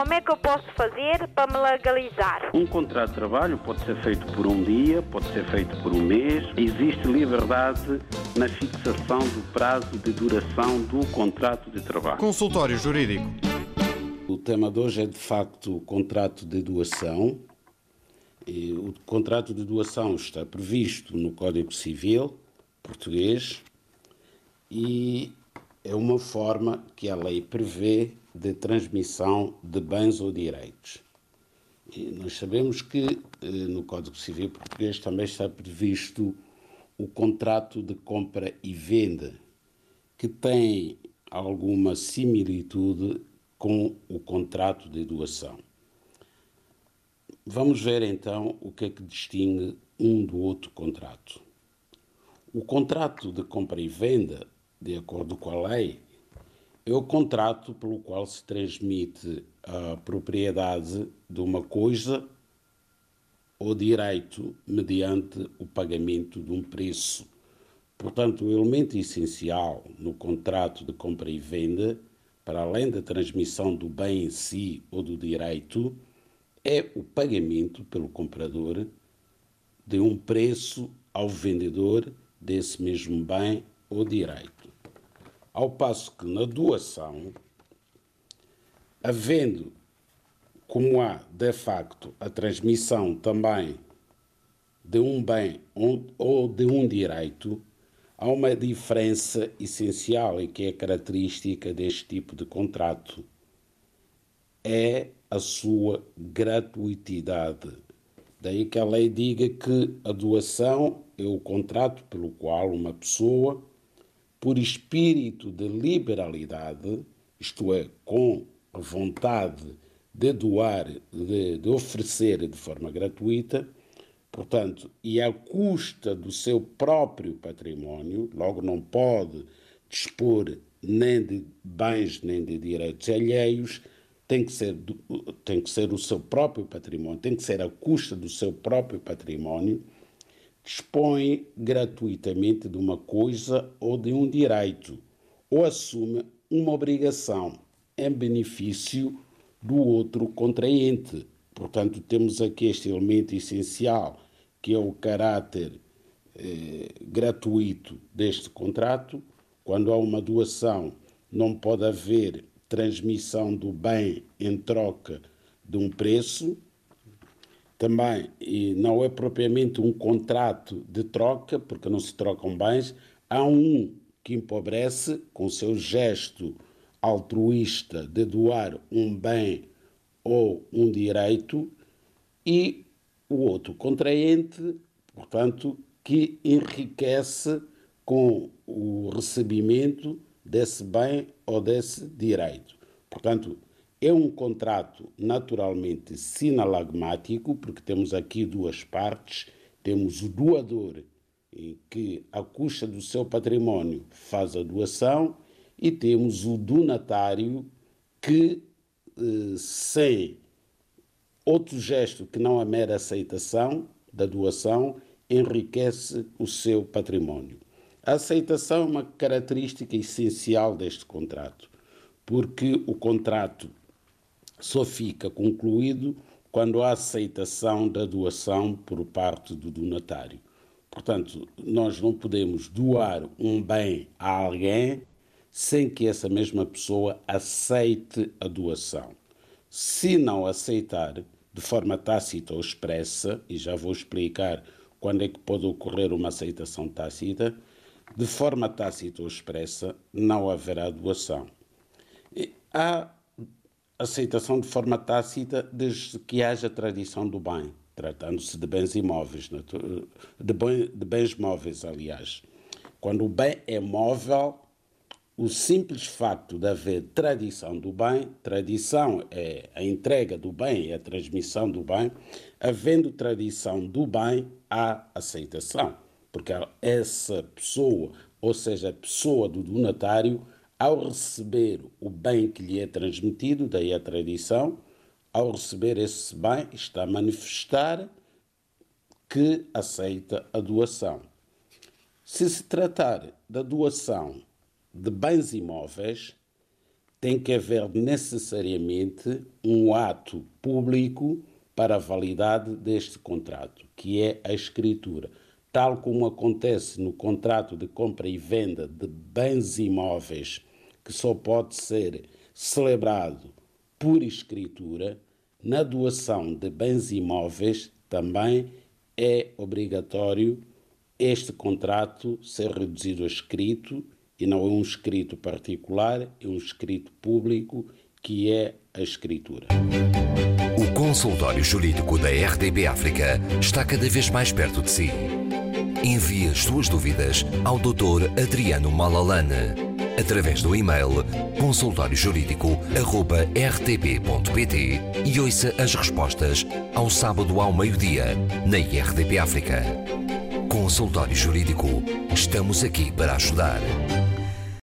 Como é que eu posso fazer para me legalizar? Um contrato de trabalho pode ser feito por um dia, pode ser feito por um mês. Existe liberdade na fixação do prazo de duração do contrato de trabalho. Consultório Jurídico. O tema de hoje é de facto o contrato de doação. E o contrato de doação está previsto no Código Civil português e é uma forma que a lei prevê de transmissão de bens ou direitos. E nós sabemos que eh, no Código Civil Português também está previsto o contrato de compra e venda, que tem alguma similitude com o contrato de doação. Vamos ver então o que é que distingue um do outro contrato. O contrato de compra e venda, de acordo com a lei, é o contrato pelo qual se transmite a propriedade de uma coisa ou direito mediante o pagamento de um preço. Portanto, o elemento essencial no contrato de compra e venda, para além da transmissão do bem em si ou do direito, é o pagamento pelo comprador de um preço ao vendedor desse mesmo bem ou direito. Ao passo que na doação, havendo como há de facto a transmissão também de um bem ou de um direito, há uma diferença essencial e que é característica deste tipo de contrato. É a sua gratuitidade. Daí que a lei diga que a doação é o contrato pelo qual uma pessoa por espírito de liberalidade, isto é, com vontade de doar, de, de oferecer de forma gratuita, portanto, e à custa do seu próprio património, logo não pode dispor nem de bens nem de direitos alheios, tem que ser, tem que ser o seu próprio património, tem que ser à custa do seu próprio património dispõe gratuitamente de uma coisa ou de um direito, ou assume uma obrigação em benefício do outro contraente. Portanto, temos aqui este elemento essencial, que é o caráter eh, gratuito deste contrato. Quando há uma doação, não pode haver transmissão do bem em troca de um preço, também e não é propriamente um contrato de troca, porque não se trocam bens, há um que empobrece com seu gesto altruísta de doar um bem ou um direito e o outro contraente, portanto, que enriquece com o recebimento desse bem ou desse direito. Portanto, é um contrato naturalmente sinalagmático, porque temos aqui duas partes. Temos o doador, que, à custa do seu património, faz a doação, e temos o donatário, que, eh, sem outro gesto que não a mera aceitação da doação, enriquece o seu património. A aceitação é uma característica essencial deste contrato, porque o contrato só fica concluído quando há aceitação da doação por parte do donatário. Portanto, nós não podemos doar um bem a alguém sem que essa mesma pessoa aceite a doação. Se não aceitar, de forma tácita ou expressa, e já vou explicar quando é que pode ocorrer uma aceitação tácita, de forma tácita ou expressa, não haverá doação. Há aceitação de forma tácita desde que haja tradição do bem, tratando-se de bens imóveis, de, bens móveis, aliás. Quando o bem é móvel, o simples facto de haver tradição do bem, tradição é a entrega do bem, é a transmissão do bem, havendo tradição do bem, há aceitação, porque essa pessoa, ou seja, a pessoa do donatário, ao receber o bem que lhe é transmitido, daí a tradição, ao receber esse bem, está a manifestar que aceita a doação. Se se tratar da doação de bens imóveis, tem que haver necessariamente um ato público para a validade deste contrato, que é a escritura. Tal como acontece no contrato de compra e venda de bens imóveis, que só pode ser celebrado por escritura, na doação de bens imóveis também é obrigatório este contrato ser reduzido a escrito e não é um escrito particular, é um escrito público que é a escritura. O consultório jurídico da RDB África está cada vez mais perto de si. Envie as suas dúvidas ao Dr. Adriano Malalane através do e-mail consultóriojurídico.rtp.pt e ouça as respostas ao sábado ao meio-dia na IRDP África. Consultório Jurídico. Estamos aqui para ajudar.